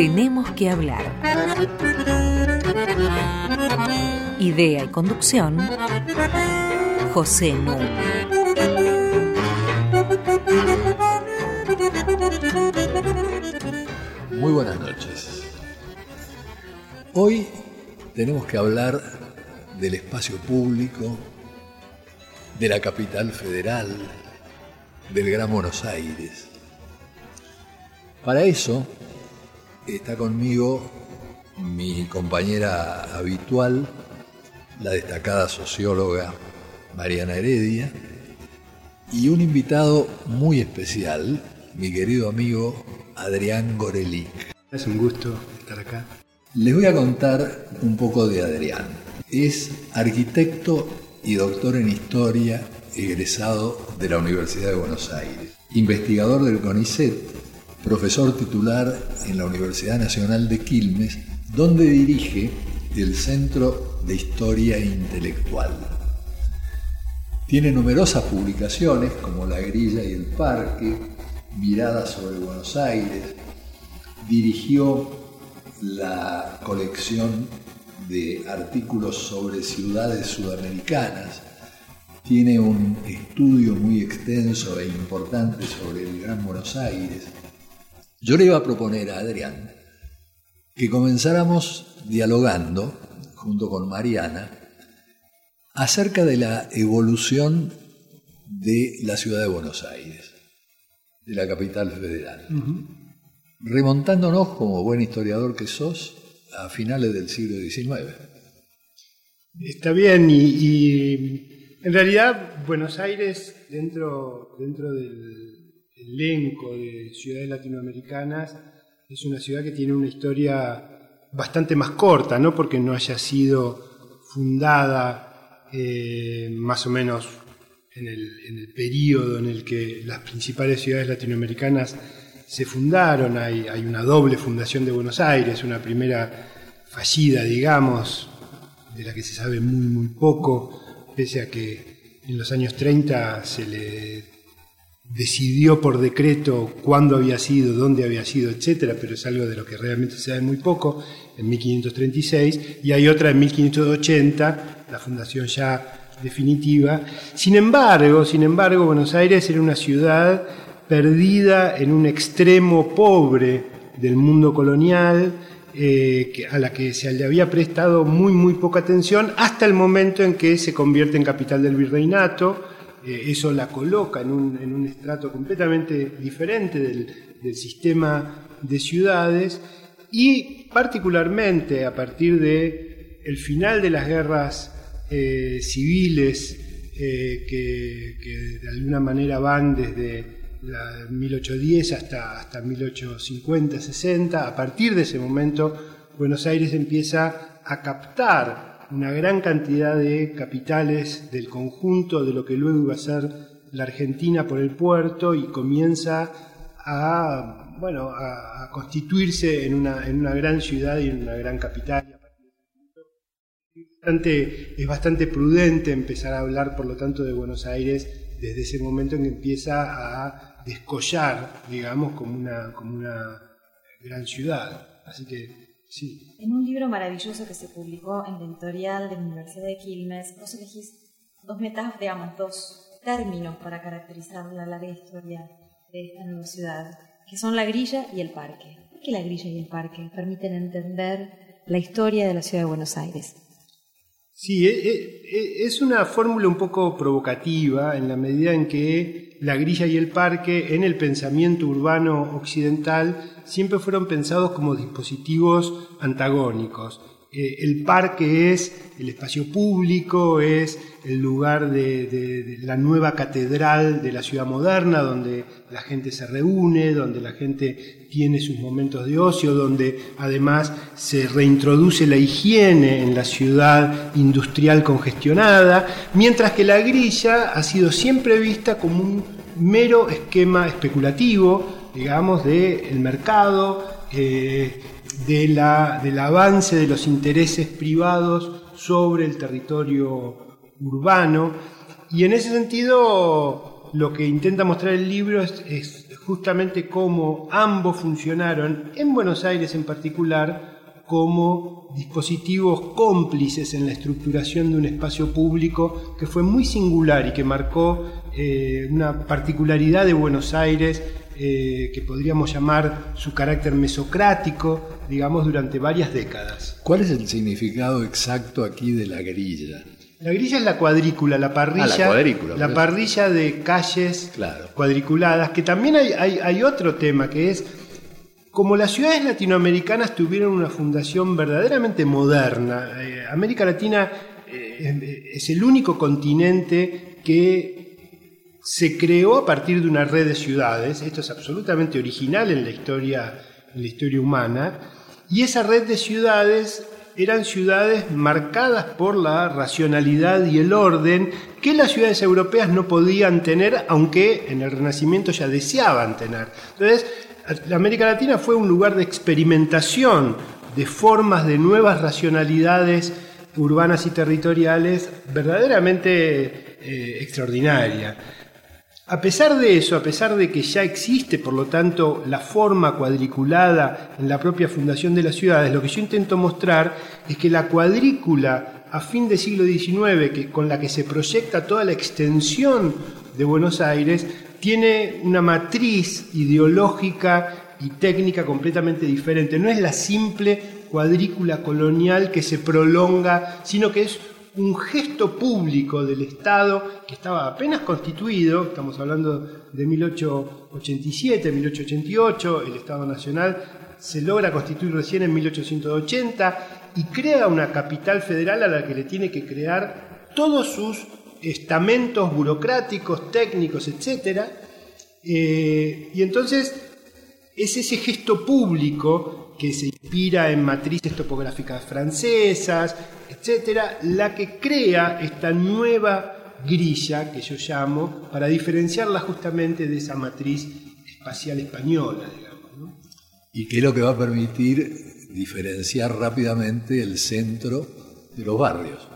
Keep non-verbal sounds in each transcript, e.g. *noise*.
Tenemos que hablar. Idea y conducción, José Núñez. Muy buenas noches. Hoy tenemos que hablar del espacio público, de la capital federal, del Gran Buenos Aires. Para eso está conmigo mi compañera habitual, la destacada socióloga Mariana Heredia, y un invitado muy especial, mi querido amigo Adrián Gorelic. Es un gusto estar acá. Les voy a contar un poco de Adrián. Es arquitecto y doctor en historia egresado de la Universidad de Buenos Aires, investigador del CONICET, profesor titular en la Universidad Nacional de Quilmes, donde dirige el Centro de Historia Intelectual. Tiene numerosas publicaciones como La Grilla y el Parque, Miradas sobre Buenos Aires, dirigió la colección de artículos sobre ciudades sudamericanas, tiene un estudio muy extenso e importante sobre el Gran Buenos Aires. Yo le iba a proponer a Adrián que comenzáramos dialogando, junto con Mariana, acerca de la evolución de la ciudad de Buenos Aires, de la capital federal. Remontándonos, como buen historiador que sos, a finales del siglo XIX. Está bien, y, en realidad Buenos Aires, dentro, dentro del elenco de ciudades latinoamericanas, es una ciudad que tiene una historia bastante más corta, no porque no haya sido fundada eh, más o menos en el, periodo en el que las principales ciudades latinoamericanas se fundaron, hay, hay, una doble fundación de Buenos Aires, una primera fallida, digamos, de la que se sabe muy, muy poco, pese a que en los años 30 se le decidió por decreto cuándo había sido, dónde había sido, etcétera, pero es algo de lo que realmente se sabe muy poco, en 1536, y hay otra en 1580, la fundación ya definitiva. Sin embargo, sin embargo, Buenos Aires era una ciudad perdida en un extremo pobre del mundo colonial, eh, a la que se le había prestado muy, muy poca atención, hasta el momento en que se convierte en capital del virreinato. Eh, eso la coloca en un, en un, estrato completamente diferente del, del, sistema de ciudades y particularmente a partir de el final de las guerras eh, civiles que, que de alguna manera van desde la 1810 hasta, hasta 1850-60. A partir de ese momento, Buenos Aires empieza a captar una gran cantidad de capitales del conjunto de lo que luego iba a ser la Argentina por el puerto y comienza a, bueno, a, constituirse en una, en una gran ciudad y en una gran capital. Es bastante prudente empezar a hablar, por lo tanto, de Buenos Aires desde ese momento en que empieza a descollar, digamos, como una, como una gran ciudad. Así que, sí. En un libro maravilloso que se publicó en la editorial de la Universidad de Quilmes, vos elegís dos metáforas, digamos, dos términos para caracterizar la larga historia de esta nueva ciudad, que son la grilla y el parque. ¿Por qué la grilla y el parque permiten entender la historia de la ciudad de Buenos Aires? Sí, e, e, e, es una fórmula un poco provocativa en la medida en que la grilla y el parque en el pensamiento urbano occidental siempre fueron pensados como dispositivos antagónicos. Eh, el parque es el espacio público, es el lugar de, la nueva catedral de la ciudad moderna, donde la gente se reúne, donde la gente tiene sus momentos de ocio, donde además se reintroduce la higiene en la ciudad industrial congestionada, mientras que la grilla ha sido siempre vista como un mero esquema especulativo, digamos, del mercado. Eh, de la, del avance de los intereses privados sobre el territorio urbano. Y en ese sentido, lo que intenta mostrar el libro es, justamente cómo ambos funcionaron, en Buenos Aires en particular, como dispositivos cómplices en la estructuración de un espacio público que fue muy singular y que marcó eh, una particularidad de Buenos Aires eh, que podríamos llamar su carácter mesocrático, digamos, durante varias décadas. ¿Cuál es el significado exacto aquí de la grilla? La grilla es la cuadrícula, la parrilla, Ah, la cuadrícula, la pues. parrilla de calles Claro. cuadriculadas, que también hay, hay- hay otro tema que es, como las ciudades latinoamericanas tuvieron una fundación verdaderamente moderna, eh, América Latina eh, es el único continente que se creó a partir de una red de ciudades, esto es absolutamente original en la historia, en la historia humana, y esa red de ciudades eran ciudades marcadas por la racionalidad y el orden que las ciudades europeas no podían tener, aunque en el Renacimiento ya deseaban tener. Entonces, la América Latina fue un lugar de experimentación de formas de nuevas racionalidades urbanas y territoriales verdaderamente eh, extraordinaria. A pesar de eso, a pesar de que ya existe, por lo tanto, la forma cuadriculada en la propia fundación de las ciudades, lo que yo intento mostrar es que la cuadrícula a fin del siglo XIX, que, con la que se proyecta toda la extensión de Buenos Aires, tiene una matriz ideológica y técnica completamente diferente. No es la simple cuadrícula colonial que se prolonga, sino que es un gesto público del Estado que estaba apenas constituido, estamos hablando de 1887, 1888, el Estado Nacional se logra constituir recién en 1880 y crea una capital federal a la que le tiene que crear todos sus estamentos burocráticos, técnicos, etc. Eh, y entonces es ese gesto público que se inspira en matrices topográficas francesas, etcétera, la que crea esta nueva grilla que yo llamo para diferenciarla justamente de esa matriz espacial española, digamos. ¿no? Y que es lo que va a permitir diferenciar rápidamente el centro de los barrios.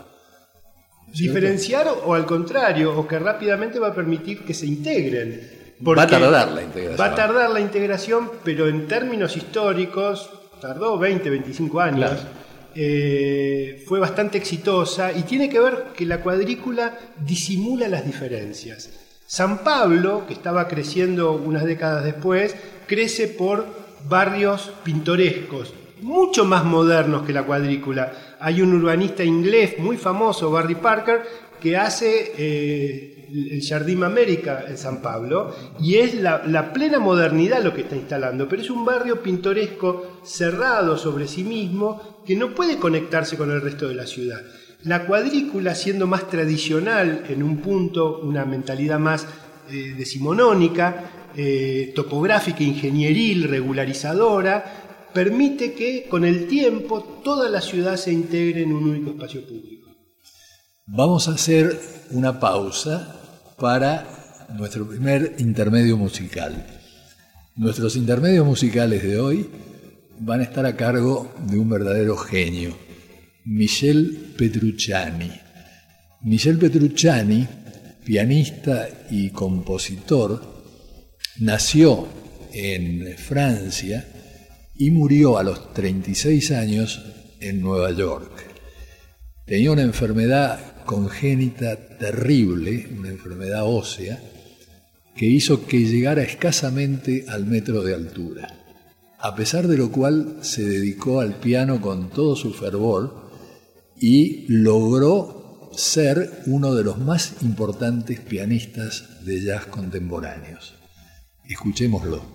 Diferenciar o, al contrario, o que rápidamente va a permitir que se integren. Va a tardar la integración. Va a tardar la integración, pero en términos históricos, tardó 20, 25 años. Claro. Eh, fue bastante exitosa y tiene que ver que la cuadrícula disimula las diferencias. San Pablo, que estaba creciendo unas décadas después, crece por barrios pintorescos, mucho más modernos que la cuadrícula. Hay un urbanista inglés muy famoso, Barry Parker, que hace eh, el Jardín América en San Pablo y es la, plena modernidad lo que está instalando, pero es un barrio pintoresco cerrado sobre sí mismo que no puede conectarse con el resto de la ciudad. La cuadrícula, siendo más tradicional en un punto, una mentalidad más eh, decimonónica, eh, topográfica, ingenieril, regularizadora, permite que con el tiempo toda la ciudad se integre en un único espacio público. Vamos a hacer una pausa para nuestro primer intermedio musical. Nuestros intermedios musicales de hoy van a estar a cargo de un verdadero genio, Michel Petrucciani. Michel Petrucciani, pianista y compositor, nació en Francia y murió a los 36 años en Nueva York. Tenía una enfermedad congénita terrible, una enfermedad ósea, que hizo que llegara escasamente al metro de altura. A pesar de lo cual se dedicó al piano con todo su fervor y logró ser uno de los más importantes pianistas de jazz contemporáneos. Escuchémoslo.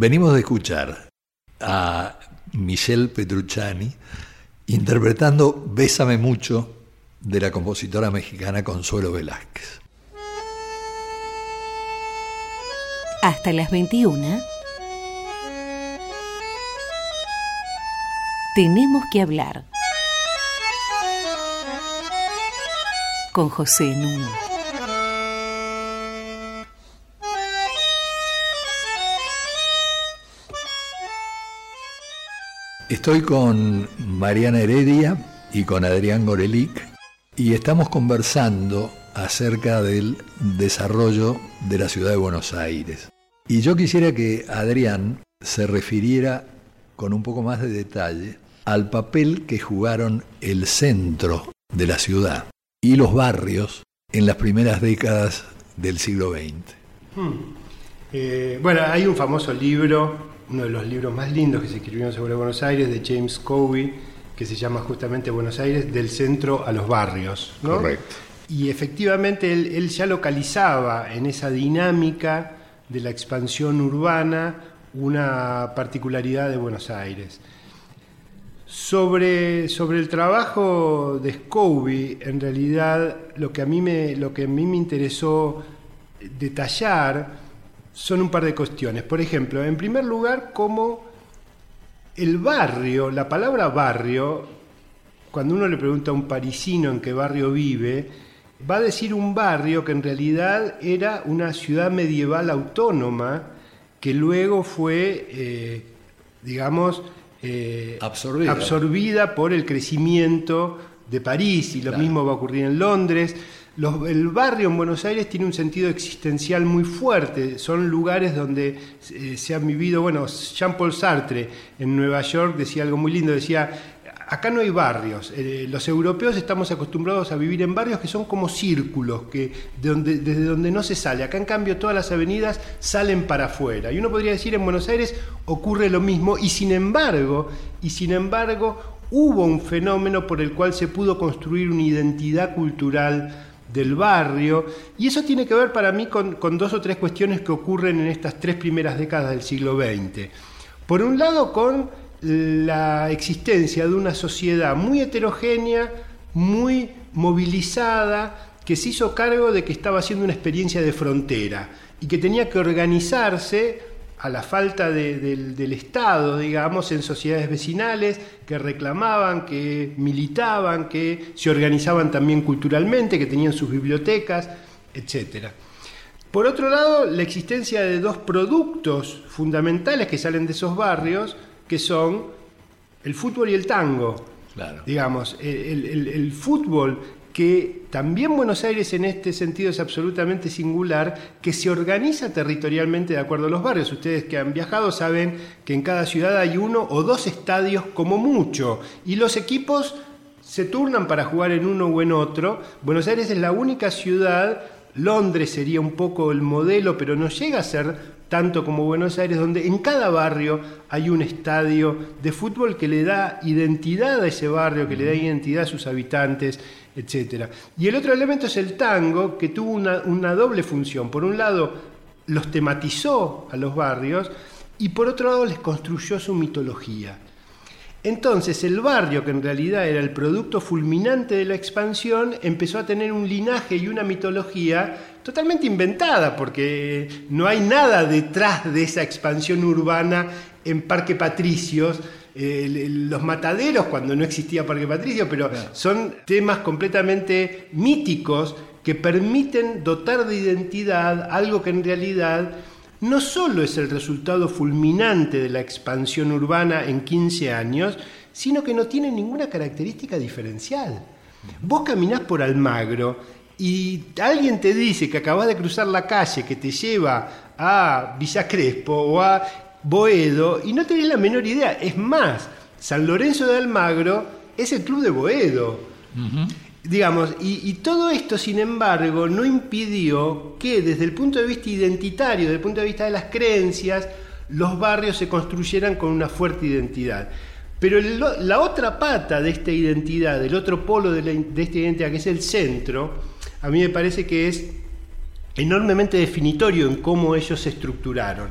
Venimos de escuchar a Michelle Petrucciani interpretando Bésame mucho de la compositora mexicana Consuelo Velázquez. Hasta las 21. Tenemos que hablar con José Nuno. Estoy con Mariana Heredia y con Adrián Gorelic y estamos conversando acerca del desarrollo de la ciudad de Buenos Aires. Y yo quisiera que Adrián se refiriera con un poco más de detalle al papel que jugaron el centro de la ciudad y los barrios en las primeras décadas del siglo XX. Hmm. Eh, bueno, hay un famoso libro uno de los libros más lindos que se escribieron sobre Buenos Aires, de James Covey, que se llama justamente Buenos Aires, del centro a los barrios. Correcto. Y efectivamente él, ya localizaba en esa dinámica de la expansión urbana una particularidad de Buenos Aires. Sobre, sobre el trabajo de Scobie, en realidad lo que a mí me, lo que a mí me interesó detallar son un par de cuestiones. Por ejemplo, en primer lugar, cómo el barrio, la palabra barrio, cuando uno le pregunta a un parisino en qué barrio vive, va a decir un barrio que en realidad era una ciudad medieval autónoma que luego fue, eh, digamos, eh, absorbida. absorbida. por el crecimiento de París y lo mismo va a ocurrir en Londres el barrio en Buenos Aires tiene un sentido existencial muy fuerte, son lugares donde eh, se han vivido, bueno, Jean-Paul Sartre en Nueva York decía algo muy lindo, decía, acá no hay barrios, eh, los europeos estamos acostumbrados a vivir en barrios que son como círculos, que desde donde no se sale, acá en cambio todas las avenidas salen para afuera, y uno podría decir en Buenos Aires ocurre lo mismo, y sin embargo, y sin embargo, hubo un fenómeno por el cual se pudo construir una identidad cultural del barrio, y eso tiene que ver para mí con, dos o tres cuestiones que ocurren en estas tres primeras décadas del siglo XX. Por un lado, con la existencia de una sociedad muy heterogénea, muy movilizada, que se hizo cargo de que estaba haciendo una experiencia de frontera y que tenía que organizarse a la falta del Estado, digamos, en sociedades vecinales que reclamaban, que militaban, que se organizaban también culturalmente, que tenían sus bibliotecas, etc. Por otro lado, la existencia de dos productos fundamentales que salen de esos barrios, que son el fútbol y el tango. Claro. Digamos, el fútbol que también Buenos Aires en este sentido es absolutamente singular, que se organiza territorialmente de acuerdo a los barrios. Ustedes que han viajado saben que en cada ciudad hay uno o dos estadios como mucho, y los equipos se turnan para jugar en uno o en otro. Buenos Aires es la única ciudad, Londres sería un poco el modelo, pero no llega a ser tanto como Buenos Aires, donde en cada barrio hay un estadio de fútbol que le da identidad a ese barrio, que le da identidad a sus habitantes etc. Y el otro elemento es el tango, que tuvo una, doble función. Por un lado, los tematizó a los barrios y por otro lado les construyó su mitología. Entonces el barrio, que en realidad era el producto fulminante de la expansión, empezó a tener un linaje y una mitología totalmente inventada, porque no hay nada detrás de esa expansión urbana en Parque Patricios, los mataderos cuando no existía Parque Patricio, pero son temas completamente míticos que permiten dotar de identidad algo que en realidad no solo es el resultado fulminante de la expansión urbana en 15 años, sino que no tiene ninguna característica diferencial. Vos caminás por Almagro y alguien te dice que acabas de cruzar la calle que te lleva a Villa Crespo o a Boedo y no tenés la menor idea. Es más, San Lorenzo de Almagro es el club de Boedo. Digamos, y, todo esto, sin embargo, no impidió que desde el punto de vista identitario, desde el punto de vista de las creencias, los barrios se construyeran con una fuerte identidad. Pero la otra pata de esta identidad, del otro polo de, de esta identidad, que es el centro, a mí me parece que es enormemente definitorio en cómo ellos se estructuraron.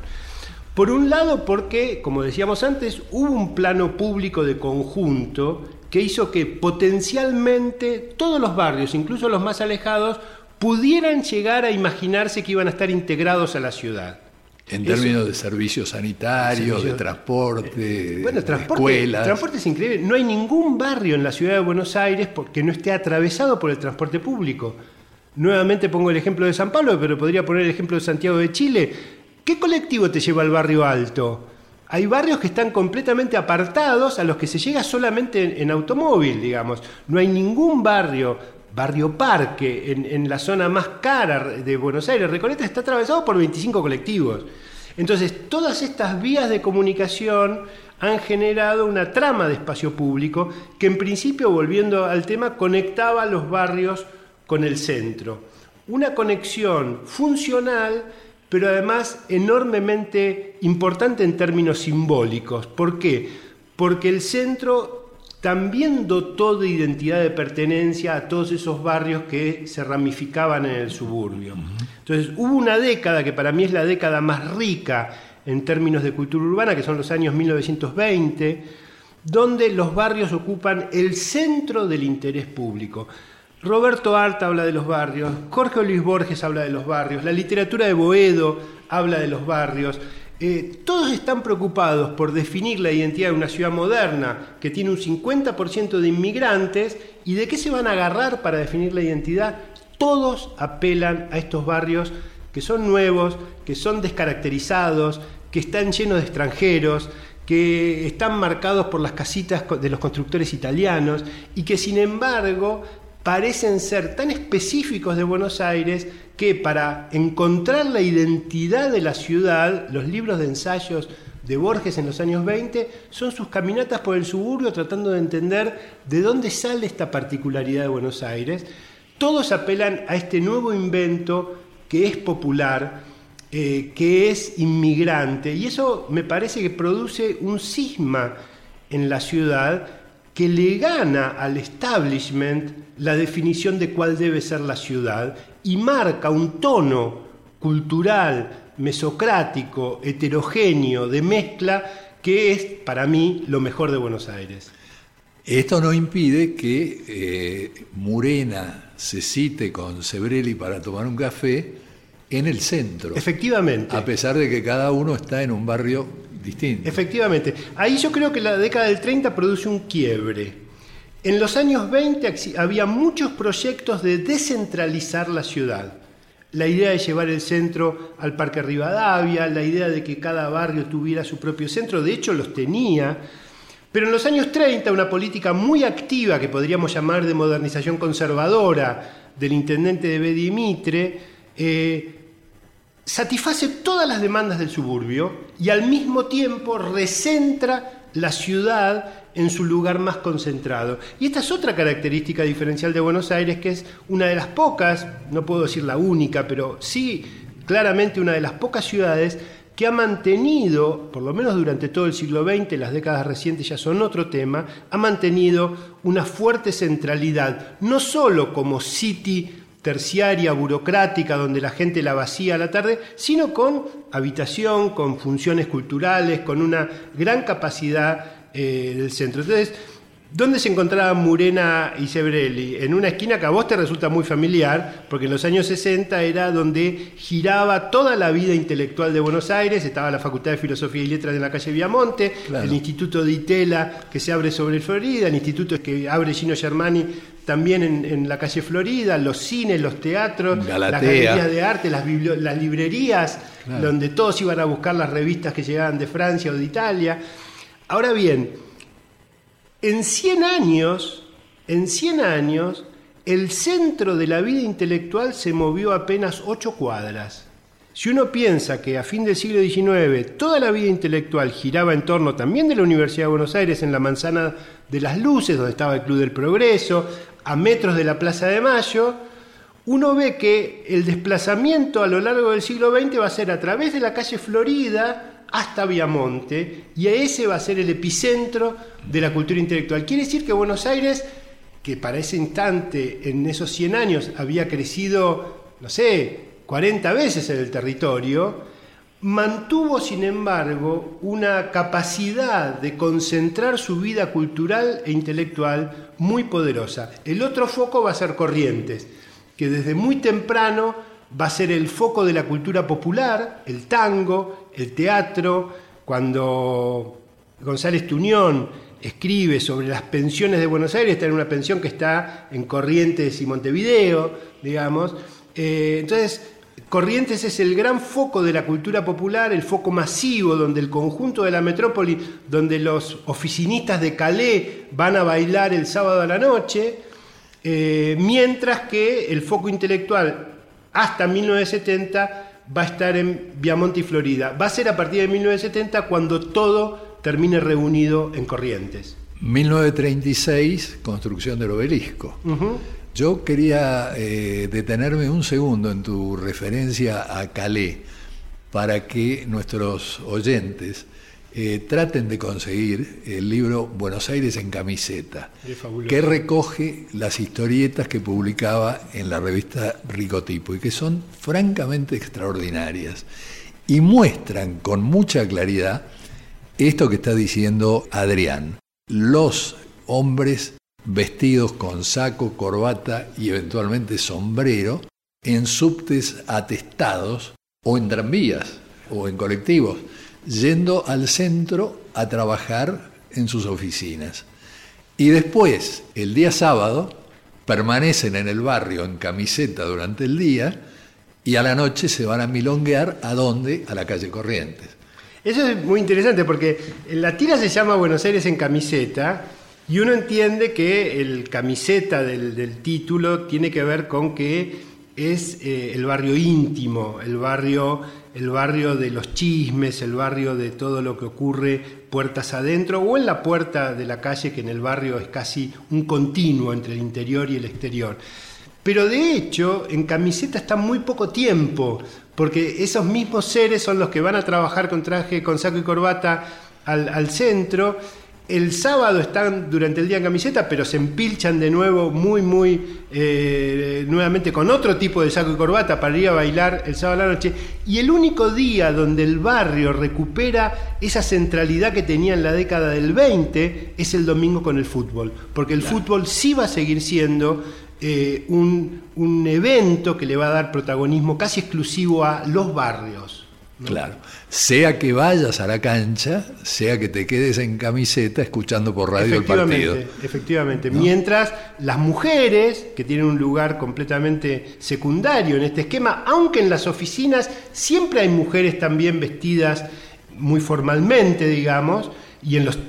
Por un lado, porque, como decíamos antes, hubo un plano público de conjunto que hizo que potencialmente todos los barrios, incluso los más alejados, pudieran llegar a imaginarse que iban a estar integrados a la ciudad. En términos de servicios sanitarios, de transporte, bueno, transporte, de escuelas. Transporte es increíble. No hay ningún barrio en la ciudad de Buenos Aires que no esté atravesado por el transporte público. Nuevamente pongo el ejemplo de San Pablo, pero podría poner el ejemplo de Santiago de Chile. ¿Qué colectivo te lleva al barrio alto? Hay barrios que están completamente apartados a los que se llega solamente en, automóvil, digamos. No hay ningún barrio, barrio parque, en, la zona más cara de Buenos Aires. Recoleta está atravesado por 25 colectivos. Entonces, todas estas vías de comunicación han generado una trama de espacio público que en principio, volviendo al tema, conectaba los barrios con el centro. Una conexión funcional pero además enormemente importante en términos simbólicos. ¿Por qué? Porque el centro también dotó de identidad de pertenencia a todos esos barrios que se ramificaban en el suburbio. Entonces hubo una década que para mí es la década más rica en términos de cultura urbana, que son los años 1920, donde los barrios ocupan el centro del interés público. Roberto Art habla de los barrios, Jorge Luis Borges habla de los barrios, la literatura de Boedo habla de los barrios. Eh, todos están preocupados por definir la identidad de una ciudad moderna que tiene un 50% de inmigrantes y de qué se van a agarrar para definir la identidad. Todos apelan a estos barrios que son nuevos, que son descaracterizados, que están llenos de extranjeros, que están marcados por las casitas de los constructores italianos y que sin embargo parecen ser tan específicos de Buenos Aires que para encontrar la identidad de la ciudad, los libros de ensayos de Borges en los años 20 son sus caminatas por el suburbio tratando de entender de dónde sale esta particularidad de Buenos Aires. Todos apelan a este nuevo invento que es popular, eh, que es inmigrante, y eso me parece que produce un cisma en la ciudad que le gana al establishment la definición de cuál debe ser la ciudad y marca un tono cultural, mesocrático, heterogéneo, de mezcla, que es para mí lo mejor de Buenos Aires. Esto no impide que eh, Murena se cite con Sebrelli para tomar un café en el centro. Efectivamente. A pesar de que cada uno está en un barrio Efectivamente. Ahí yo creo que la década del 30 produce un quiebre. En los años 20 había muchos proyectos de descentralizar la ciudad. La idea de llevar el centro al Parque Rivadavia, la idea de que cada barrio tuviera su propio centro, de hecho los tenía. Pero en los años 30 una política muy activa que podríamos llamar de modernización conservadora del intendente de Bedimitre eh, satisface todas las demandas del suburbio y al mismo tiempo recentra la ciudad en su lugar más concentrado. Y esta es otra característica diferencial de Buenos Aires, que es una de las pocas, no puedo decir la única, pero sí claramente una de las pocas ciudades que ha mantenido, por lo menos durante todo el siglo XX, las décadas recientes ya son otro tema, ha mantenido una fuerte centralidad, no solo como city terciaria, burocrática, donde la gente la vacía a la tarde, sino con habitación, con funciones culturales, con una gran capacidad eh, del centro. Entonces, ¿Dónde se encontraban Murena y Sebrelli? En una esquina que a vos te resulta muy familiar, porque en los años 60 era donde giraba toda la vida intelectual de Buenos Aires, estaba la Facultad de Filosofía y Letras de la calle Viamonte, el Instituto de Itela que se abre sobre el Florida, el Instituto que abre Gino Germani también en, la calle Florida, los cines, los teatros, las galerías de arte, las, las librerías, donde todos iban a buscar las revistas que llegaban de Francia o de Italia. Ahora bien, en 100 años, en 100 años, el centro de la vida intelectual se movió apenas 8 cuadras. Si uno piensa que a fin del siglo XIX toda la vida intelectual giraba en torno también de la Universidad de Buenos Aires en la manzana de las luces, donde estaba el Club del Progreso, a metros de la Plaza de Mayo, uno ve que el desplazamiento a lo largo del siglo XX va a ser a través de la calle Florida, hasta Viamonte y ese va a ser el epicentro de la cultura intelectual. Quiere decir que Buenos Aires, que para ese instante, en esos 100 años, había crecido, no sé, 40 veces en el territorio, mantuvo, sin embargo, una capacidad de concentrar su vida cultural e intelectual muy poderosa. El otro foco va a ser Corrientes, que desde muy temprano va a ser el foco de la cultura popular, el tango, el teatro, cuando González Tuñón escribe sobre las pensiones de Buenos Aires, está en una pensión que está en Corrientes y Montevideo, digamos. Eh, entonces, Corrientes es el gran foco de la cultura popular, el foco masivo donde el conjunto de la metrópoli, donde los oficinistas de Calais van a bailar el sábado a la noche, eh, mientras que el foco intelectual hasta 1970 va a estar en Viamonte y Florida. Va a ser a partir de 1970 cuando todo termine reunido en Corrientes. 1936, construcción del obelisco. Yo quería eh, detenerme un segundo en tu referencia a Calais para que nuestros oyentes eh, traten de conseguir el libro Buenos Aires en camiseta, que recoge las historietas que publicaba en la revista Ricotipo y que son francamente extraordinarias y muestran con mucha claridad esto que está diciendo Adrián. Los hombres vestidos con saco, corbata y eventualmente sombrero, en subtes atestados o en tranvías o en colectivos, yendo al centro a trabajar en sus oficinas. Y después, el día sábado, permanecen en el barrio en camiseta durante el día y a la noche se van a milonguear a dónde? A la calle Corrientes. Eso es muy interesante porque la tira se llama Buenos Aires en camiseta y uno entiende que el camiseta del, título tiene que ver con que es eh, el barrio íntimo, el barrio, el barrio de los chismes, el barrio de todo lo que ocurre puertas adentro o en la puerta de la calle, que en el barrio es casi un continuo entre el interior y el exterior. Pero de hecho, en camiseta está muy poco tiempo, porque esos mismos seres son los que van a trabajar con traje, con saco y corbata al, al centro el sábado están durante el día en camiseta, pero se empilchan de nuevo muy, muy eh, nuevamente con otro tipo de saco y corbata para ir a bailar el sábado a la noche. Y el único día donde el barrio recupera esa centralidad que tenía en la década del 20 es el domingo con el fútbol. Porque el fútbol sí va a seguir siendo eh, un, un evento que le va a dar protagonismo casi exclusivo a los barrios. Claro. Sea que vayas a la cancha, sea que te quedes en camiseta escuchando por radio el partido. Efectivamente. Mientras las mujeres, que tienen un lugar completamente secundario en este esquema, aunque en las oficinas siempre hay mujeres también vestidas muy formalmente, digamos, y en los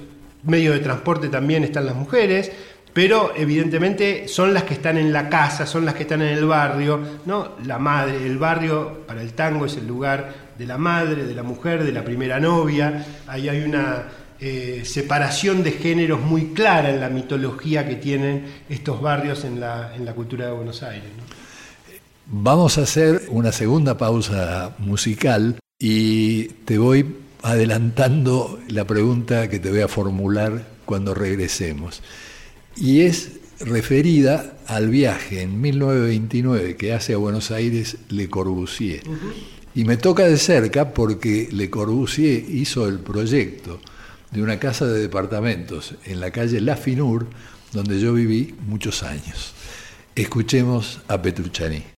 medios de transporte también están las mujeres, pero evidentemente son las que están en la casa, son las que están en el barrio, ¿no? La madre, el barrio para el tango es el lugar de la madre, de la mujer, de la primera novia. Ahí hay una eh, separación de géneros muy clara en la mitología que tienen estos barrios en la, en la cultura de Buenos Aires. Vamos a hacer una segunda pausa musical y te voy adelantando la pregunta que te voy a formular cuando regresemos. Y es referida al viaje en 1929 que hace a Buenos Aires Le Corbusier. Y me toca de cerca porque Le Corbusier hizo el proyecto de una casa de departamentos en la calle La Finur, donde yo viví muchos años. Escuchemos a Petrucciani.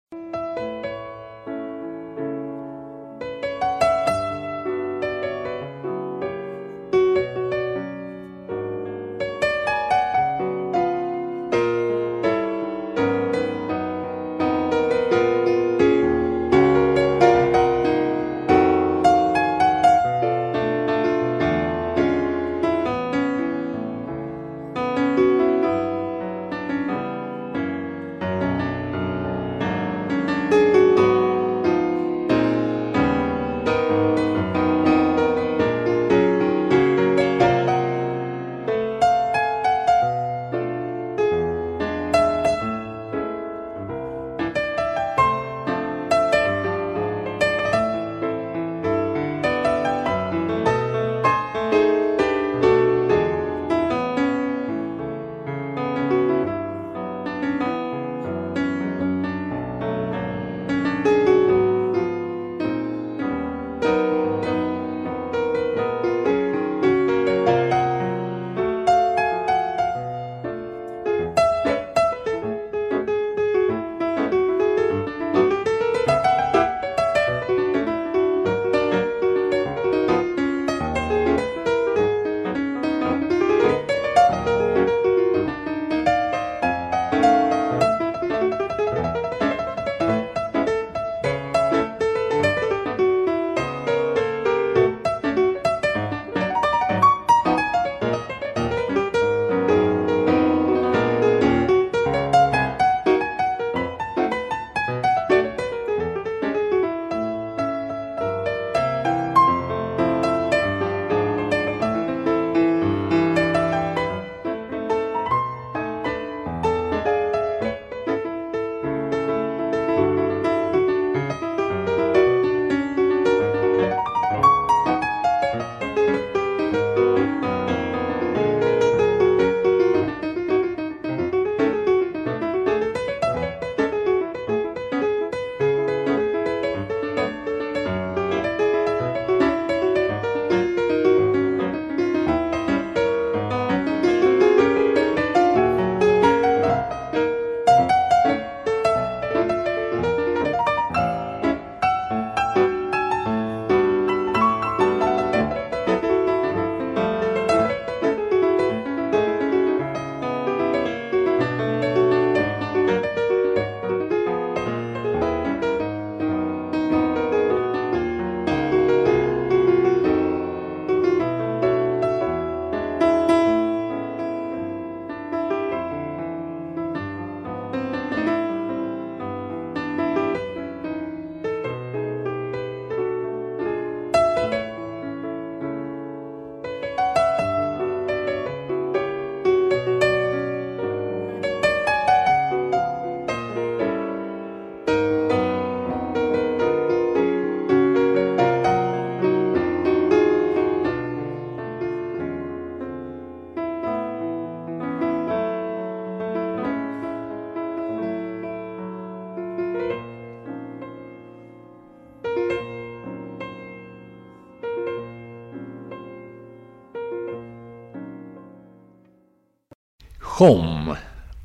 Home,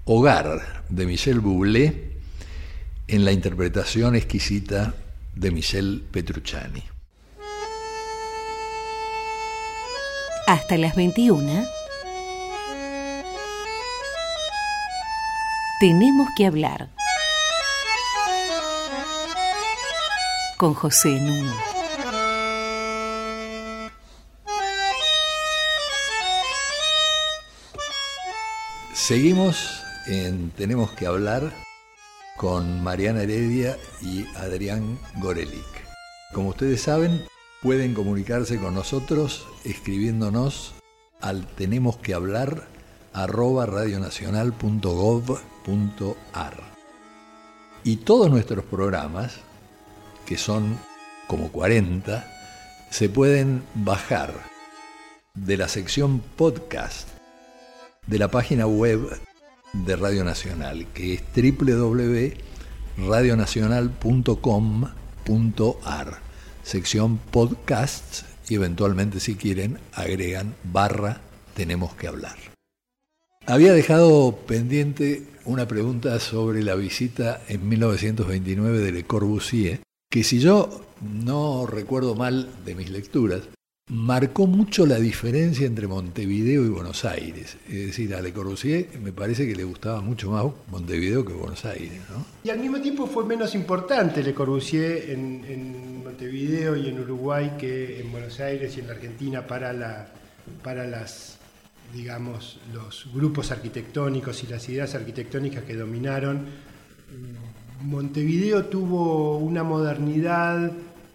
Hogar, de Michel Bublé, en la interpretación exquisita de Michel Petrucciani. Hasta las 21. Tenemos que hablar. Con José Nuno. Seguimos en Tenemos que hablar con Mariana Heredia y Adrián Gorelic. Como ustedes saben, pueden comunicarse con nosotros escribiéndonos al tenemos que hablar radionacional.gov.ar. Y todos nuestros programas, que son como 40, se pueden bajar de la sección podcast de la página web de Radio Nacional, que es www.radionacional.com.ar, sección podcasts y eventualmente si quieren agregan barra tenemos que hablar. Había dejado pendiente una pregunta sobre la visita en 1929 de Le Corbusier, que si yo no recuerdo mal de mis lecturas, marcó mucho la diferencia entre Montevideo y Buenos Aires. Es decir, a Le Corbusier me parece que le gustaba mucho más Montevideo que Buenos Aires. ¿no? Y al mismo tiempo fue menos importante Le Corbusier en, en, Montevideo y en Uruguay que en Buenos Aires y en la Argentina para, para las digamos, los grupos arquitectónicos y las ideas arquitectónicas que dominaron. Montevideo tuvo una modernidad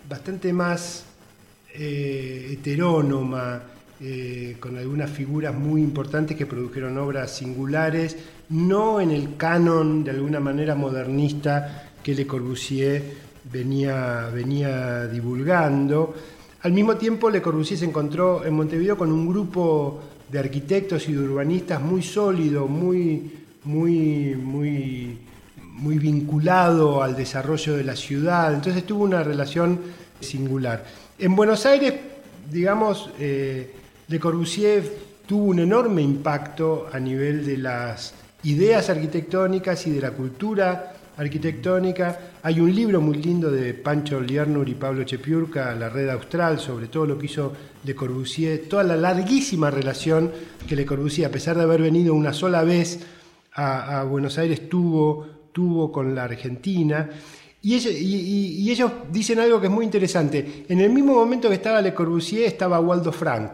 bastante más eh, heterónoma, eh, con algunas figuras muy importantes que produjeron obras singulares, no en el canon de alguna manera modernista que Le Corbusier venía, venía divulgando. Al mismo tiempo, Le Corbusier se encontró en Montevideo con un grupo de arquitectos y de urbanistas muy sólido, muy, muy, muy, muy vinculado al desarrollo de la ciudad. Entonces tuvo una relación singular. En Buenos Aires, digamos, eh, Le Corbusier tuvo un enorme impacto a nivel de las ideas arquitectónicas y de la cultura arquitectónica. Hay un libro muy lindo de Pancho Liernur y Pablo Chepiurca, La Red Austral, sobre todo lo que hizo Le Corbusier, toda la larguísima relación que Le Corbusier, a pesar de haber venido una sola vez a, a Buenos Aires, tuvo, tuvo con la Argentina. Y ellos, y, y ellos, dicen algo que es muy interesante. En el mismo momento que estaba Le Corbusier, estaba Waldo Frank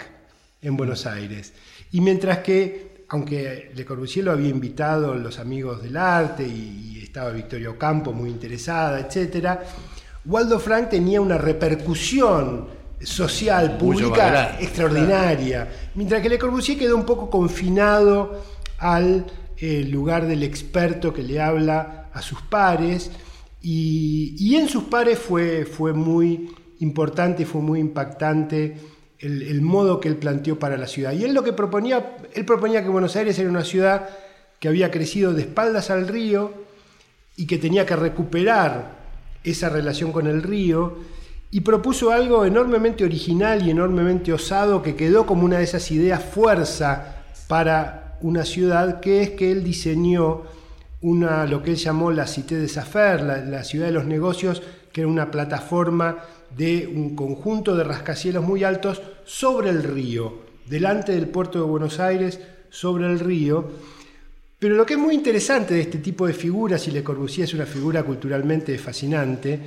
en Buenos Aires. Y mientras que, aunque Le Corbusier lo había invitado los amigos del arte y, estaba Victoria Ocampo muy interesada, etc., Waldo Frank tenía una repercusión social, pública extraordinaria. Mientras que Le Corbusier quedó un poco confinado al eh, lugar del experto que le habla a sus pares y, en sus pares fue, fue muy importante, fue muy impactante el, modo que él planteó para la ciudad. Y él lo que proponía, él proponía que Buenos Aires era una ciudad que había crecido de espaldas al río y que tenía que recuperar esa relación con el río y propuso algo enormemente original y enormemente osado que quedó como una de esas ideas fuerza para una ciudad, que es que él diseñó una, lo que él llamó la Cité des Affaires, la, ciudad de los negocios, que era una plataforma de un conjunto de rascacielos muy altos sobre el río, delante del puerto de Buenos Aires, sobre el río. Pero lo que es muy interesante de este tipo de figuras, y Le Corbusier es una figura culturalmente fascinante,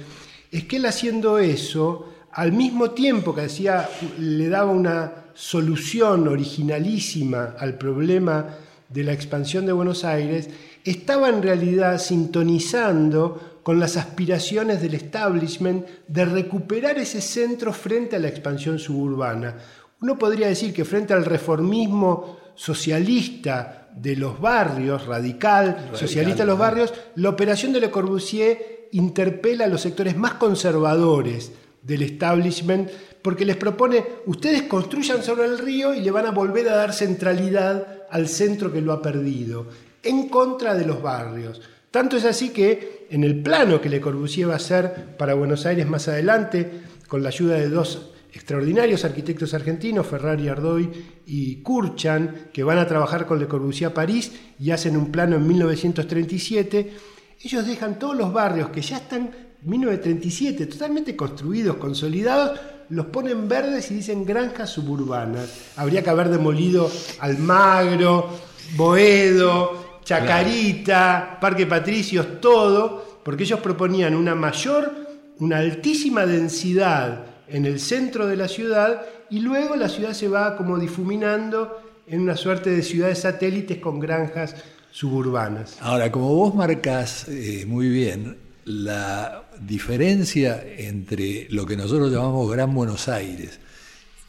es que él haciendo eso, al mismo tiempo que hacía, le daba una solución originalísima al problema de la expansión de Buenos Aires, estaba en realidad sintonizando con las aspiraciones del establishment de recuperar ese centro frente a la expansión suburbana. Uno podría decir que frente al reformismo socialista de los barrios, radical, socialista de los barrios, la operación de Le Corbusier interpela a los sectores más conservadores del establishment porque les propone, ustedes construyan sobre el río y le van a volver a dar centralidad al centro que lo ha perdido en contra de los barrios. Tanto es así que en el plano que Le Corbusier va a hacer para Buenos Aires más adelante, con la ayuda de dos extraordinarios arquitectos argentinos, Ferrari Ardoy y Kurchan, que van a trabajar con Le Corbusier a París y hacen un plano en 1937. Ellos dejan todos los barrios que ya están 1937, totalmente construidos, consolidados, los ponen verdes y dicen granjas suburbanas. Habría que haber demolido Almagro, Boedo, Chacarita, Parque Patricios, todo, porque ellos proponían una mayor, una altísima densidad en el centro de la ciudad y luego la ciudad se va como difuminando en una suerte de ciudades satélites con granjas suburbanas. Ahora, como vos marcas eh, muy bien, la diferencia entre lo que nosotros llamamos Gran Buenos Aires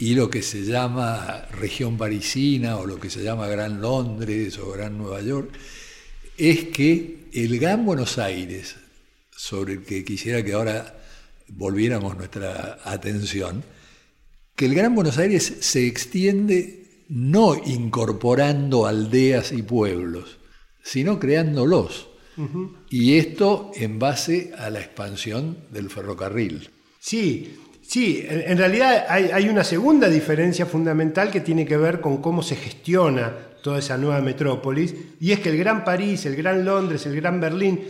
y lo que se llama región parisina o lo que se llama Gran Londres o Gran Nueva York, es que el Gran Buenos Aires, sobre el que quisiera que ahora volviéramos nuestra atención, que el Gran Buenos Aires se extiende no incorporando aldeas y pueblos, sino creándolos. Y esto en base a la expansión del ferrocarril. Sí, sí, en, realidad hay, una segunda diferencia fundamental que tiene que ver con cómo se gestiona toda esa nueva metrópolis, y es que el Gran París, el Gran Londres, el Gran Berlín,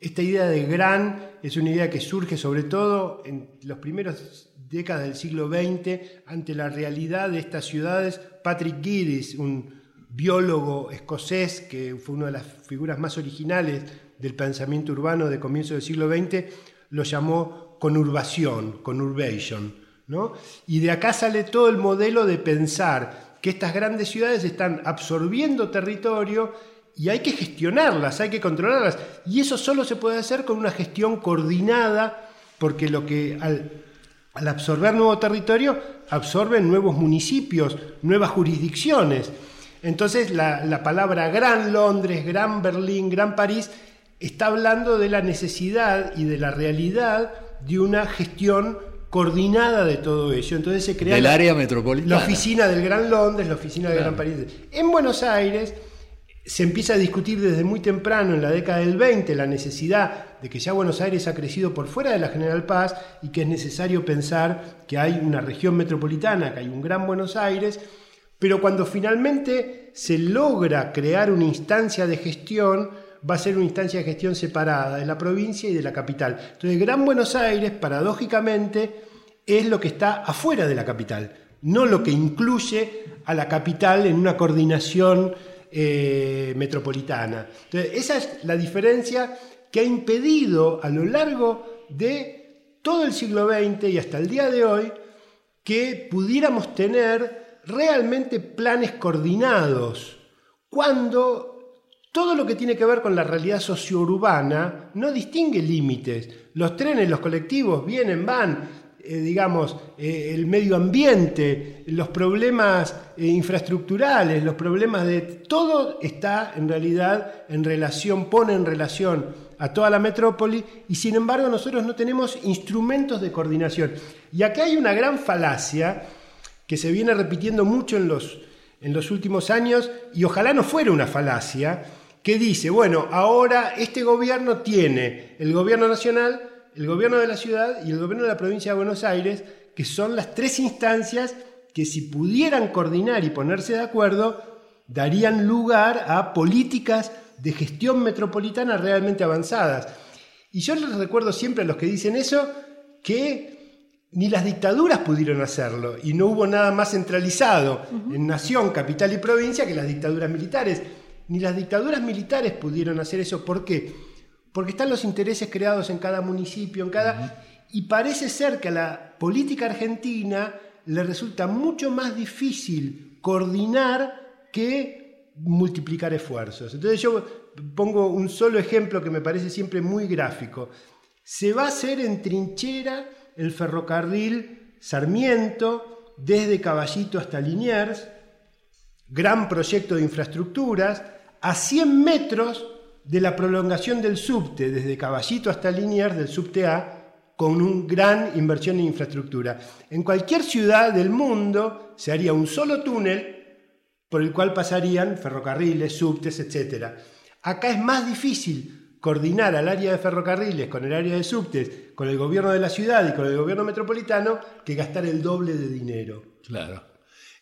esta idea de gran es una idea que surge sobre todo en los primeros décadas del siglo XX ante la realidad de estas ciudades. Patrick Giddis, un biólogo escocés que fue una de las figuras más originales del pensamiento urbano de comienzo del siglo XX, lo llamó conurbación, conurbation. ¿no? Y de acá sale todo el modelo de pensar que estas grandes ciudades están absorbiendo territorio y hay que gestionarlas, hay que controlarlas. Y eso solo se puede hacer con una gestión coordinada, porque lo que al, absorber nuevo territorio absorben nuevos municipios, nuevas jurisdicciones. Entonces la, palabra Gran Londres, Gran Berlín, Gran París está hablando de la necesidad y de la realidad de una gestión coordinada de todo ello. Entonces se crea el área metropolitana. La oficina del Gran Londres, la oficina del Gran París. En Buenos Aires se empieza a discutir desde muy temprano, en la década del 20, la necesidad de que ya Buenos Aires ha crecido por fuera de la General Paz y que es necesario pensar que hay una región metropolitana, que hay un Gran Buenos Aires pero cuando finalmente se logra crear una instancia de gestión, va a ser una instancia de gestión separada de la provincia y de la capital. Entonces, Gran Buenos Aires, paradójicamente, es lo que está afuera de la capital, no lo que incluye a la capital en una coordinación eh, metropolitana. Entonces, esa es la diferencia que ha impedido a lo largo de todo el siglo XX y hasta el día de hoy que pudiéramos tener realmente planes coordinados, cuando todo lo que tiene que ver con la realidad sociourbana no distingue límites. Los trenes, los colectivos vienen, van, eh, digamos, eh, el medio ambiente, los problemas eh, infraestructurales, los problemas de... Todo está en realidad en relación, pone en relación a toda la metrópoli y sin embargo nosotros no tenemos instrumentos de coordinación. Y acá hay una gran falacia que se viene repitiendo mucho en los, en los últimos años y ojalá no fuera una falacia, que dice, bueno, ahora este gobierno tiene el gobierno nacional, el gobierno de la ciudad y el gobierno de la provincia de Buenos Aires, que son las tres instancias que si pudieran coordinar y ponerse de acuerdo, darían lugar a políticas de gestión metropolitana realmente avanzadas. Y yo les recuerdo siempre a los que dicen eso que ni las dictaduras pudieron hacerlo y no hubo nada más centralizado en nación, capital y provincia que las dictaduras militares. Ni las dictaduras militares pudieron hacer eso. ¿Por qué? Porque están los intereses creados en cada municipio, en cada... Y parece ser que a la política argentina le resulta mucho más difícil coordinar que multiplicar esfuerzos. Entonces yo pongo un solo ejemplo que me parece siempre muy gráfico. Se va a hacer en trinchera el ferrocarril Sarmiento, desde Caballito hasta Liniers, gran proyecto de infraestructuras, a 100 metros de la prolongación del subte, desde Caballito hasta Liniers, del subte A, con una gran inversión en infraestructura. En cualquier ciudad del mundo se haría un solo túnel por el cual pasarían ferrocarriles, subtes, etc. Acá es más difícil coordinar al área de ferrocarriles con el área de subtes, con el gobierno de la ciudad y con el gobierno metropolitano, que gastar el doble de dinero. Claro.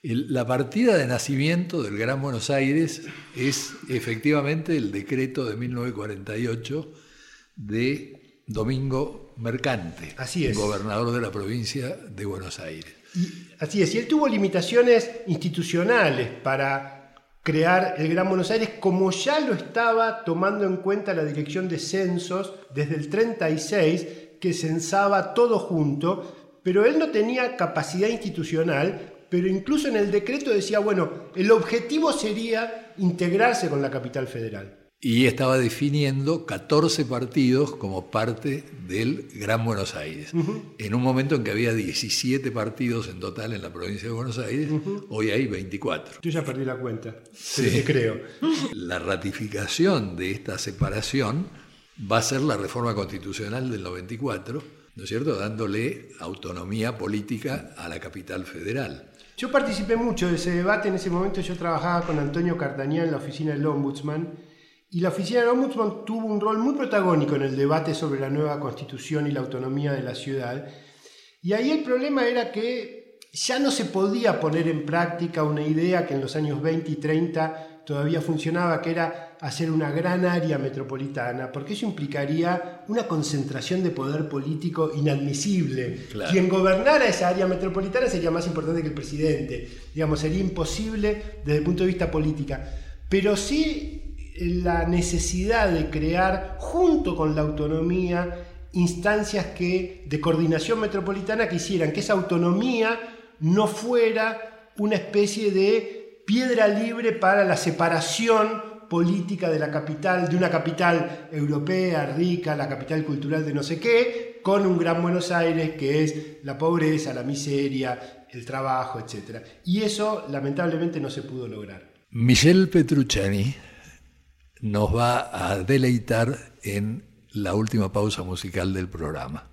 La partida de nacimiento del Gran Buenos Aires es efectivamente el decreto de 1948 de Domingo Mercante, Así es. gobernador de la provincia de Buenos Aires. así es, y él tuvo limitaciones institucionales para crear el Gran Buenos Aires como ya lo estaba tomando en cuenta la Dirección de Censos desde el 36, que censaba todo junto, pero él no tenía capacidad institucional, pero incluso en el decreto decía, bueno, el objetivo sería integrarse con la capital federal y estaba definiendo 14 partidos como parte del Gran Buenos Aires. En un momento en que había 17 partidos en total en la provincia de Buenos Aires, hoy hay 24. Yo ya perdí la cuenta, sí. creo. *laughs* La ratificación de esta separación va a ser la reforma constitucional del 94, ¿no es cierto?, dándole autonomía política a la capital federal. Yo participé mucho de ese debate, en ese momento yo trabajaba con Antonio Cartañá en la oficina del Ombudsman, y la oficina del Ombudsman tuvo un rol muy protagónico en el debate sobre la nueva constitución y la autonomía de la ciudad. Y ahí el problema era que ya no se podía poner en práctica una idea que en los años 20 y 30 todavía funcionaba, que era hacer una gran área metropolitana, porque eso implicaría una concentración de poder político inadmisible. Quien gobernara esa área metropolitana sería más importante que el presidente. Digamos, sería imposible desde el punto de vista político. Pero sí la necesidad de crear, junto con la autonomía, instancias que, de coordinación metropolitana que hicieran que esa autonomía no fuera una especie de piedra libre para la separación política de la capital, de una capital europea, rica, la capital cultural de no sé qué, con un gran Buenos Aires que es la pobreza, la miseria, el trabajo, etc. Y eso lamentablemente no se pudo lograr. Michel Petrucciani nos va a deleitar en la última pausa musical del programa.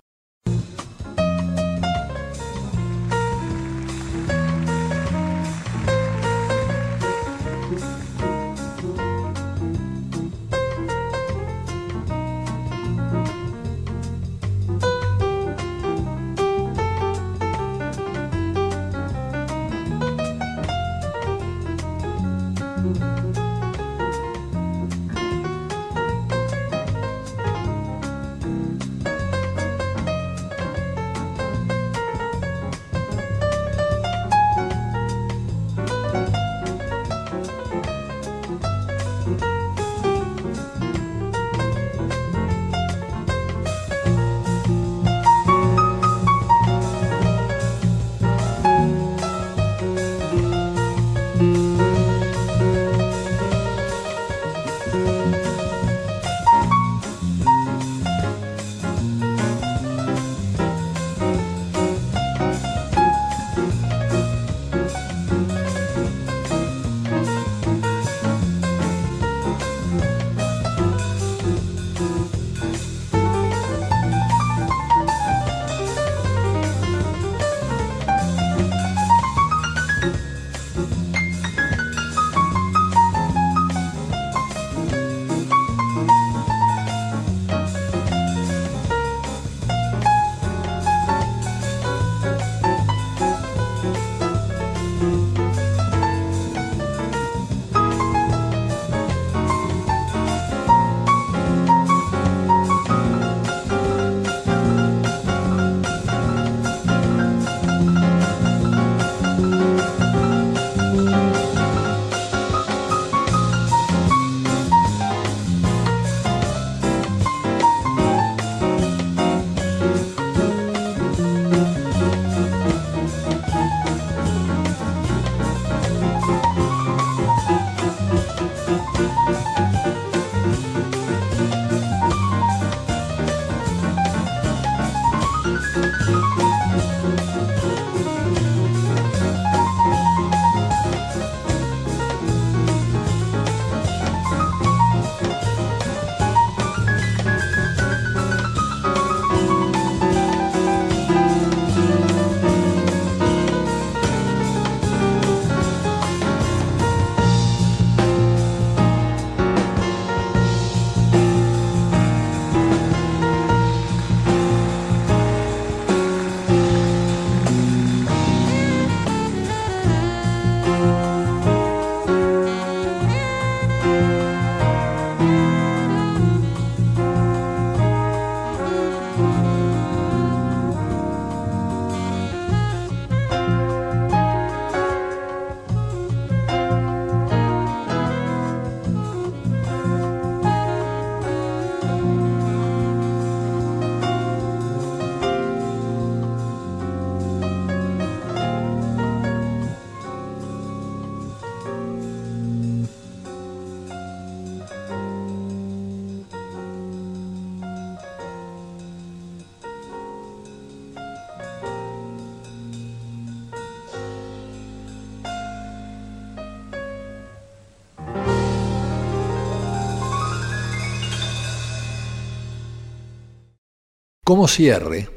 Como cierre,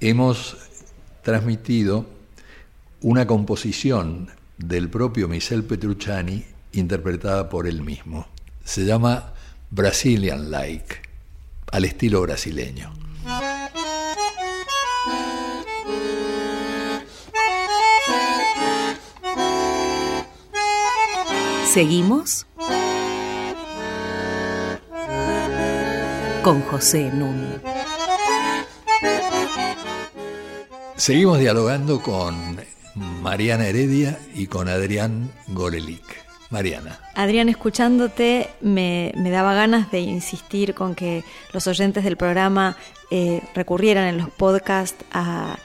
hemos transmitido una composición del propio Michel Petrucciani interpretada por él mismo. Se llama Brazilian Like, al estilo brasileño. Seguimos con José Núñez. Seguimos dialogando con Mariana Heredia y con Adrián Gorelic. Mariana. Adrián, escuchándote me, daba ganas de insistir con que los oyentes del programa eh, recurrieran en los podcasts a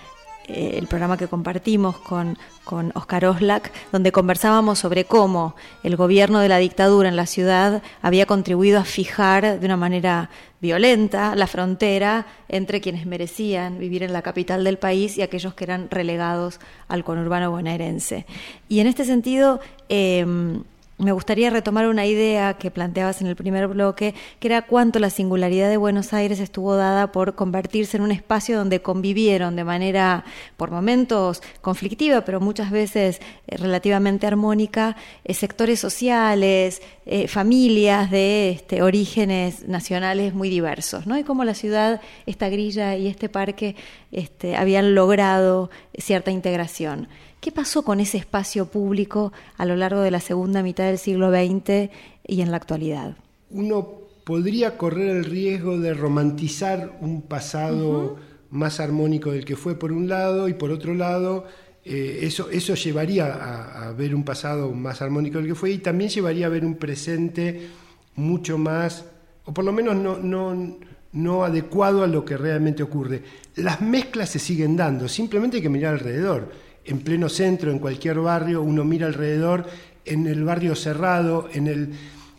eh, el programa que compartimos con, con Oscar Oslak, donde conversábamos sobre cómo el gobierno de la dictadura en la ciudad había contribuido a fijar de una manera violenta la frontera entre quienes merecían vivir en la capital del país y aquellos que eran relegados al conurbano bonaerense. Y en este sentido, em, me gustaría retomar una idea que planteabas en el primer bloque, que era cuánto la singularidad de Buenos Aires estuvo dada por convertirse en un espacio donde convivieron de manera, por momentos, conflictiva, pero muchas veces eh, relativamente armónica, eh, sectores sociales, eh, familias de este, orígenes nacionales muy diversos, ¿no? Y cómo la ciudad, esta grilla y este parque este, habían logrado cierta integración. ¿Qué pasó con ese espacio público a lo largo de la segunda mitad del siglo XX y en la actualidad? Uno podría correr el riesgo de romantizar un pasado más armónico del que fue por un lado y por otro lado eh, eso, eso llevaría a, ver un pasado más armónico del que fue y también llevaría a ver un presente mucho más, o por lo menos no, no, no adecuado a lo que realmente ocurre. Las mezclas se siguen dando, simplemente hay que mirar alrededor en pleno centro, en cualquier barrio, uno mira alrededor, en el barrio cerrado, en, el,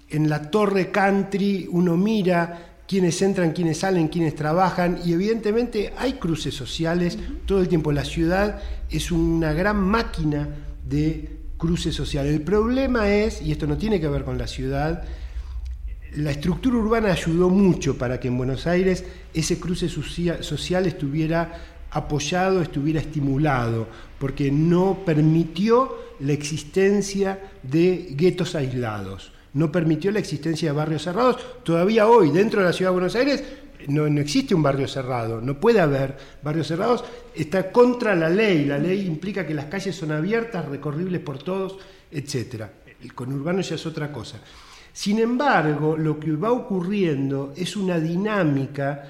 en la torre country, uno mira quiénes entran, quiénes salen, quiénes trabajan, y evidentemente hay cruces sociales todo el tiempo. La ciudad es una gran máquina de cruces sociales. El problema es, y esto no tiene que ver con la ciudad, la estructura urbana ayudó mucho para que en Buenos Aires ese cruce social estuviera apoyado, estuviera estimulado, porque no permitió la existencia de guetos aislados, no permitió la existencia de barrios cerrados. Todavía hoy, dentro de la ciudad de Buenos Aires, no, existe un barrio cerrado, no puede haber barrios cerrados, está contra la ley, la ley implica que las calles son abiertas, recorribles por todos, etc. El conurbano ya es otra cosa. Sin embargo, lo que va ocurriendo es una dinámica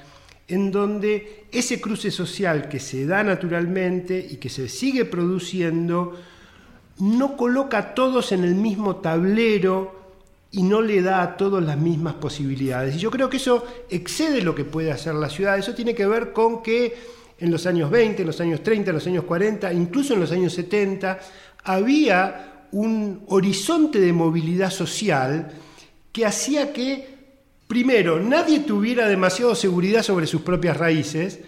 en donde ese cruce social que se da naturalmente y que se sigue produciendo no coloca a todos en el mismo tablero y no le da a todos las mismas posibilidades. Y yo creo que eso excede lo que puede hacer la ciudad. Eso tiene que ver con que en los años 20, en los años 30, en los años 40, incluso en los años 70, había un horizonte de movilidad social que hacía que primero, nadie tuviera demasiado seguridad sobre sus propias raíces,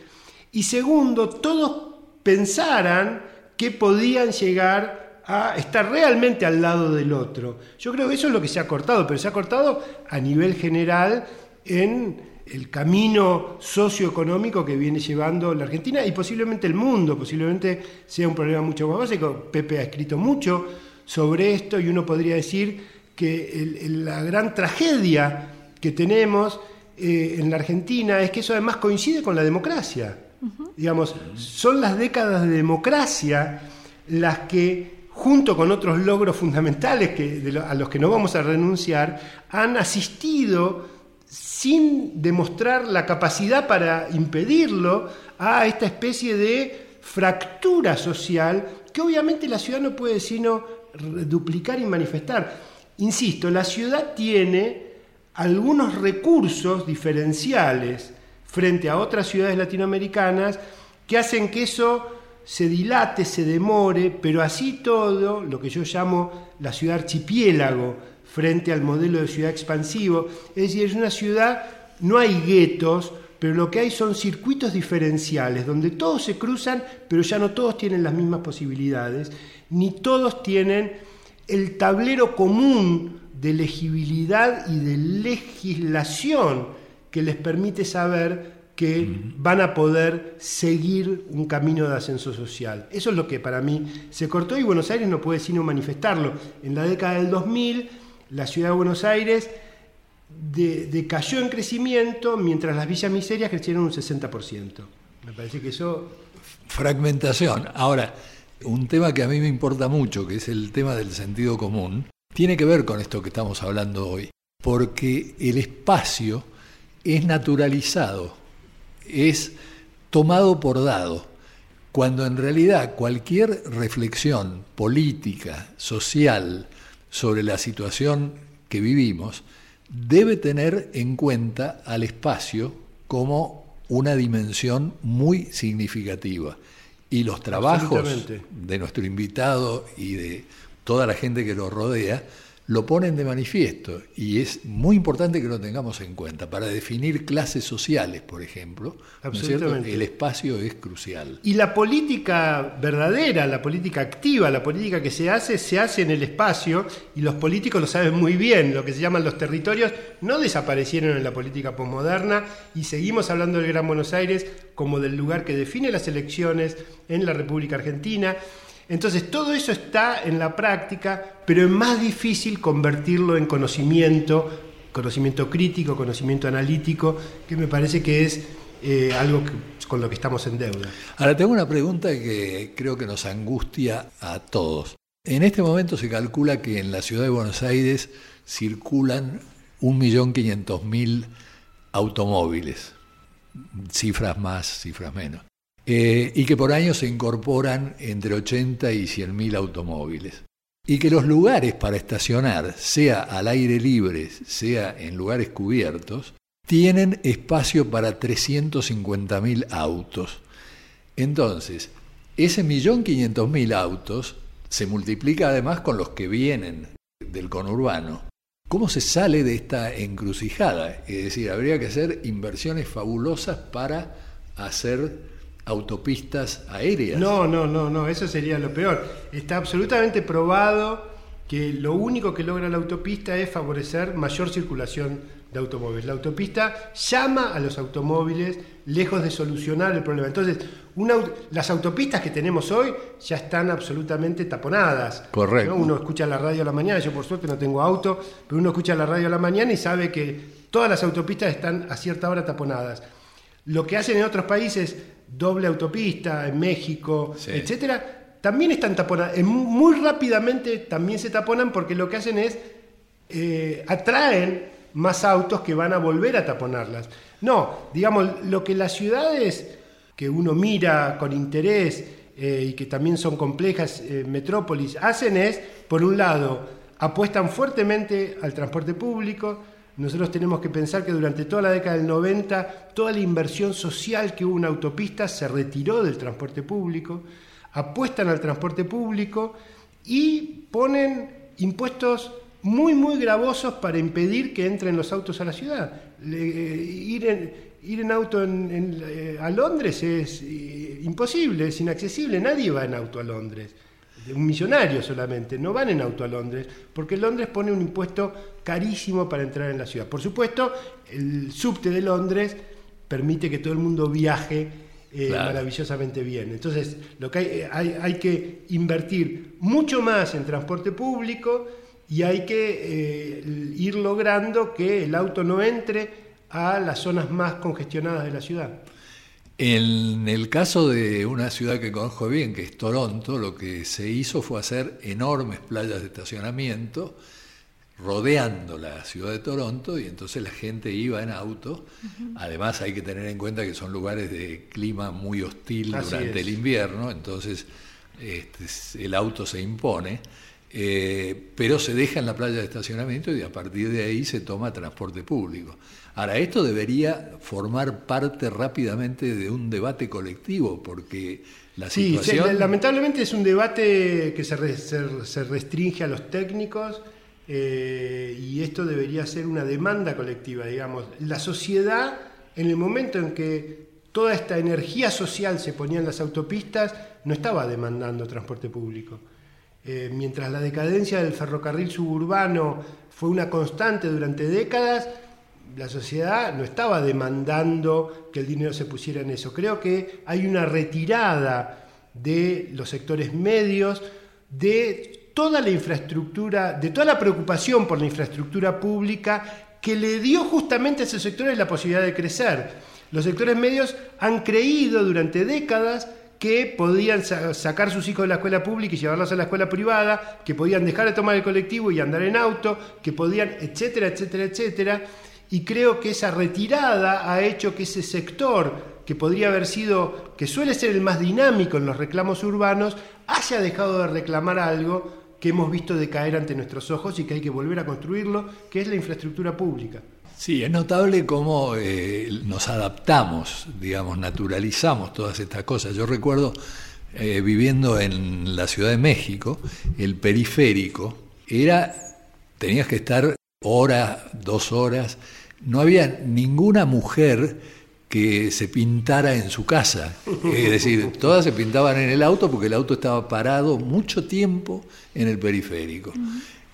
y segundo, todos pensaran que podían llegar a estar realmente al lado del otro. Yo creo que eso es lo que se ha cortado, pero se ha cortado a nivel general en el camino socioeconómico que viene llevando la Argentina y posiblemente el mundo, posiblemente sea un problema mucho más básico. Pepe ha escrito mucho sobre esto y uno podría decir que la gran tragedia que tenemos eh, en la Argentina es que eso además coincide con la democracia. Digamos, son las décadas de democracia las que, junto con otros logros fundamentales que, a los que no vamos a renunciar, han asistido sin demostrar la capacidad para impedirlo a esta especie de fractura social que obviamente la ciudad no puede sino duplicar y manifestar. Insisto, la ciudad tiene algunos recursos diferenciales frente a otras ciudades latinoamericanas que hacen que eso se dilate, se demore, pero así todo, lo que yo llamo la ciudad archipiélago frente al modelo de ciudad expansivo, es decir, es una ciudad, no hay guetos, pero lo que hay son circuitos diferenciales, donde todos se cruzan, pero ya no todos tienen las mismas posibilidades, ni todos tienen el tablero común de legibilidad y de legislación que les permite saber que van a poder seguir un camino de ascenso social. Eso es lo que para mí se cortó y Buenos Aires no puede sino manifestarlo. En la década del 2000, la ciudad de Buenos Aires decayó en crecimiento mientras las villas miserias crecieron un 60%. Me parece que eso... Fragmentación. Ahora, un tema que a mí me importa mucho, que es el tema del sentido común, tiene que ver con esto que estamos hablando hoy, porque el espacio es naturalizado, es tomado por dado, cuando en realidad cualquier reflexión política, social, sobre la situación que vivimos, debe tener en cuenta al espacio como una dimensión muy significativa. Y los trabajos de nuestro invitado y de toda la gente que lo rodea lo ponen de manifiesto y es muy importante que lo tengamos en cuenta. Para definir clases sociales, por ejemplo, el espacio es crucial. Y la política verdadera, la política activa, la política que se hace, se hace en el espacio y los políticos lo saben muy bien. Lo que se llaman los territorios no desaparecieron en la política posmoderna y seguimos hablando del Gran Buenos Aires como del lugar que define las elecciones en la República Argentina entonces todo eso está en la práctica, pero es más difícil convertirlo en conocimiento, conocimiento crítico, conocimiento analítico, que me parece que es eh, algo con lo que estamos en deuda. Ahora tengo una pregunta que creo que nos angustia a todos. En este momento se calcula que en la ciudad de Buenos Aires circulan 1.500.000 automóviles, cifras más, cifras menos. Eh, y que por año se incorporan entre 80 y 100 mil automóviles. Y que los lugares para estacionar, sea al aire libre, sea en lugares cubiertos, tienen espacio para 350 mil autos. Entonces, ese millón quinientos mil autos se multiplica además con los que vienen del conurbano. ¿Cómo se sale de esta encrucijada? Es decir, habría que hacer inversiones fabulosas para hacer autopistas aéreas. No, no, no, no, eso sería lo peor. Está absolutamente probado que lo único que logra la autopista es favorecer mayor circulación de automóviles. La autopista llama a los automóviles lejos de solucionar el problema. Entonces, las autopistas que tenemos hoy ya están absolutamente taponadas. Correcto. Uno escucha la radio a la mañana, yo por suerte no tengo auto, pero uno escucha la radio a la mañana y sabe que todas las autopistas están a cierta hora taponadas. Lo que hacen en otros países doble autopista en México, etcétera, también están taponadas. Muy rápidamente también se taponan porque lo que hacen es eh, atraen más autos que van a volver a taponarlas. No, digamos, lo que las ciudades que uno mira con interés eh, y que también son complejas eh, metrópolis hacen es, por un lado, apuestan fuertemente al transporte público, nosotros tenemos que pensar que durante toda la década del 90 toda la inversión social que hubo en autopistas se retiró del transporte público, apuestan al transporte público y ponen impuestos muy, muy gravosos para impedir que entren los autos a la ciudad. ir, en, ir en auto eh, a Londres es eh, imposible, es inaccesible, nadie va en auto a Londres un millonario solamente, no van en auto a Londres, porque Londres pone un impuesto carísimo para entrar en la ciudad. Por supuesto, el subte de Londres permite que todo el mundo viaje eh, maravillosamente bien. Entonces, lo que eh, hay, hay, que invertir mucho más en transporte público y hay que eh, ir logrando que el auto no entre a las zonas más congestionadas de la ciudad. En el caso de una ciudad que conozco bien, que es Toronto, lo que se hizo fue hacer enormes playas de estacionamiento rodeando la ciudad de Toronto y entonces la gente iba en auto. Además hay que tener en cuenta que son lugares de clima muy hostil durante el invierno, entonces este, el auto se impone. Eh, pero se deja en la playa de estacionamiento y a partir de ahí se toma transporte público. Ahora, esto debería formar parte rápidamente de un debate colectivo, porque la situación... Sí, lamentablemente es un debate que se, restringe a los técnicos eh, y esto debería ser una demanda colectiva, digamos. La sociedad, en el momento en que toda esta energía social se ponía en las autopistas, no estaba demandando transporte público. Eh, mientras la decadencia del ferrocarril suburbano fue una constante durante décadas, la sociedad no estaba demandando que el dinero se pusiera en eso. Creo que hay una retirada de los sectores medios, de toda la infraestructura, de toda la preocupación por la infraestructura pública que le dio justamente a esos sectores la posibilidad de crecer. Los sectores medios han creído durante décadas que podían sacar sus hijos de la escuela pública y llevarlos a la escuela privada, que podían dejar de tomar el colectivo y andar en auto, que podían, etcétera, etcétera, etcétera. Y creo que esa retirada ha hecho que ese sector, que podría haber sido, que suele ser el más dinámico en los reclamos urbanos, haya dejado de reclamar algo que hemos visto decaer ante nuestros ojos y que hay que volver a construirlo, que es la infraestructura pública. Sí, es notable cómo eh, nos adaptamos, digamos, naturalizamos todas estas cosas. Yo recuerdo eh, viviendo en la Ciudad de México, el periférico era, tenías que estar horas, dos horas, no había ninguna mujer que se pintara en su casa. Es decir, todas se pintaban en el auto porque el auto estaba parado mucho tiempo en el periférico.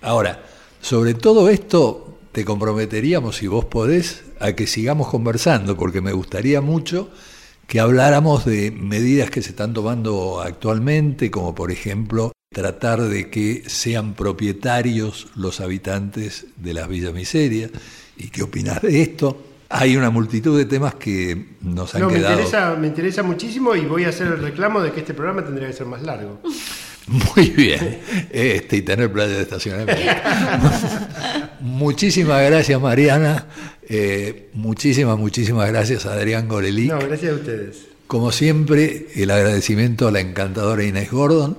Ahora, sobre todo esto te comprometeríamos, si vos podés, a que sigamos conversando, porque me gustaría mucho que habláramos de medidas que se están tomando actualmente, como por ejemplo tratar de que sean propietarios los habitantes de las Villas Miseria. ¿Y qué opinas de esto? Hay una multitud de temas que nos han quedado. Me interesa, me interesa muchísimo y voy a hacer el reclamo de que este programa tendría que ser más largo. *laughs* Muy bien. Este, y tener playa de estacionamiento. *laughs* muchísimas gracias, Mariana. Eh, muchísimas, muchísimas gracias, Adrián Gorelí. No, gracias a ustedes. Como siempre, el agradecimiento a la encantadora Inés Gordon.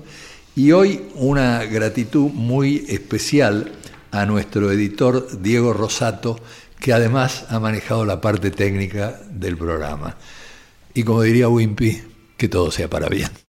Y hoy una gratitud muy especial a nuestro editor Diego Rosato, que además ha manejado la parte técnica del programa. Y como diría Wimpy, que todo sea para bien.